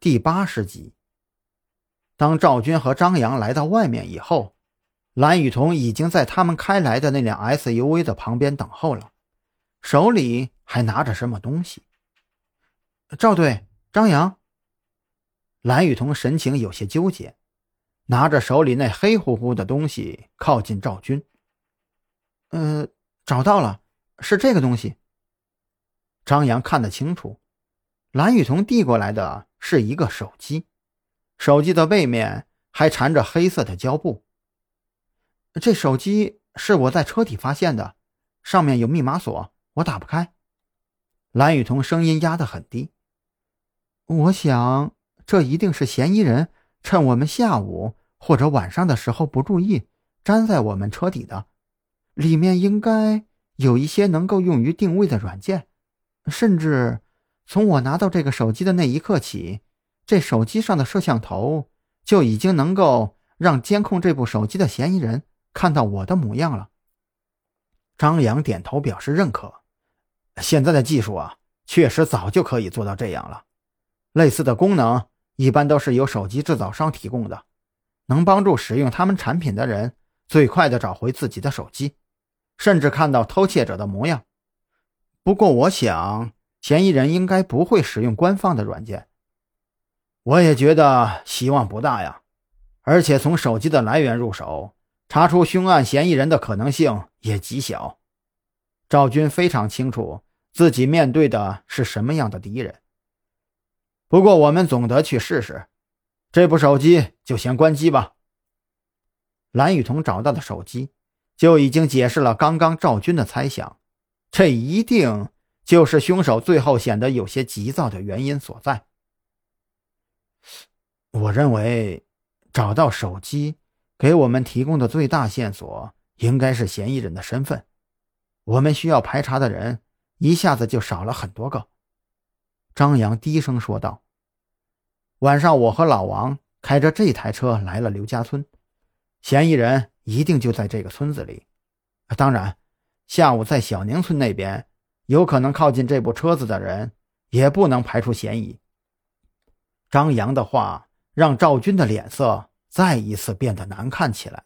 第八十集。当赵军和张扬来到外面以后，蓝雨桐已经在他们开来的那辆 SUV 的旁边等候了，手里还拿着什么东西。赵队，张扬。蓝雨桐神情有些纠结，拿着手里那黑乎乎的东西靠近赵军。呃，找到了，是这个东西。张扬看得清楚，蓝雨桐递过来的是一个手机，手机的背面还缠着黑色的胶布。这手机是我在车底发现的，上面有密码锁，我打不开。蓝雨桐声音压得很低。我想，这一定是嫌疑人趁我们下午或者晚上的时候不注意，粘在我们车底的。里面应该有一些能够用于定位的软件。甚至，从我拿到这个手机的那一刻起，这手机上的摄像头就已经能够让监控这部手机的嫌疑人看到我的模样了。张扬点头表示认可。现在的技术啊，确实早就可以做到这样了。类似的功能一般都是由手机制造商提供的，能帮助使用他们产品的人最快的找回自己的手机，甚至看到偷窃者的模样。不过，我想嫌疑人应该不会使用官方的软件。我也觉得希望不大呀。而且从手机的来源入手，查出凶案嫌疑人的可能性也极小。赵军非常清楚自己面对的是什么样的敌人。不过，我们总得去试试。这部手机就先关机吧。蓝雨桐找到的手机就已经解释了刚刚赵军的猜想。这一定就是凶手最后显得有些急躁的原因所在。我认为，找到手机给我们提供的最大线索应该是嫌疑人的身份。我们需要排查的人一下子就少了很多个。张扬低声说道：“晚上我和老王开着这台车来了刘家村，嫌疑人一定就在这个村子里。当然。”下午在小宁村那边，有可能靠近这部车子的人，也不能排除嫌疑。张扬的话让赵军的脸色再一次变得难看起来。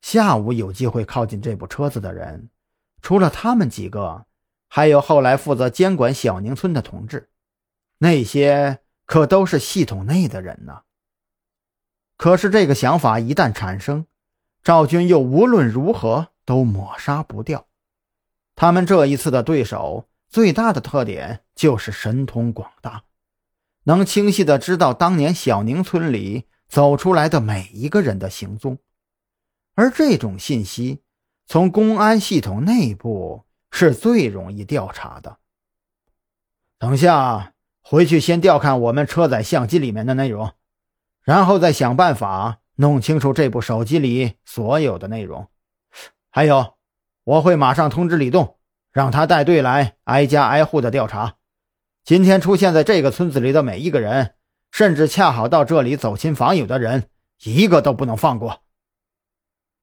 下午有机会靠近这部车子的人，除了他们几个，还有后来负责监管小宁村的同志，那些可都是系统内的人呢。可是这个想法一旦产生，赵军又无论如何。都抹杀不掉。他们这一次的对手最大的特点就是神通广大，能清晰的知道当年小宁村里走出来的每一个人的行踪，而这种信息从公安系统内部是最容易调查的。等下回去先调看我们车载相机里面的内容，然后再想办法弄清楚这部手机里所有的内容。还有，我会马上通知李栋，让他带队来挨家挨户的调查。今天出现在这个村子里的每一个人，甚至恰好到这里走亲访友的人，一个都不能放过。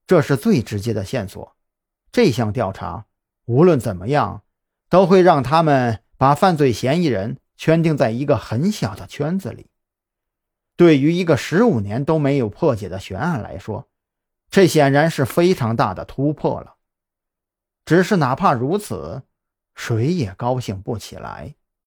这是最直接的线索。这项调查无论怎么样，都会让他们把犯罪嫌疑人圈定在一个很小的圈子里。对于一个十五年都没有破解的悬案来说，这显然是非常大的突破了，只是哪怕如此，谁也高兴不起来。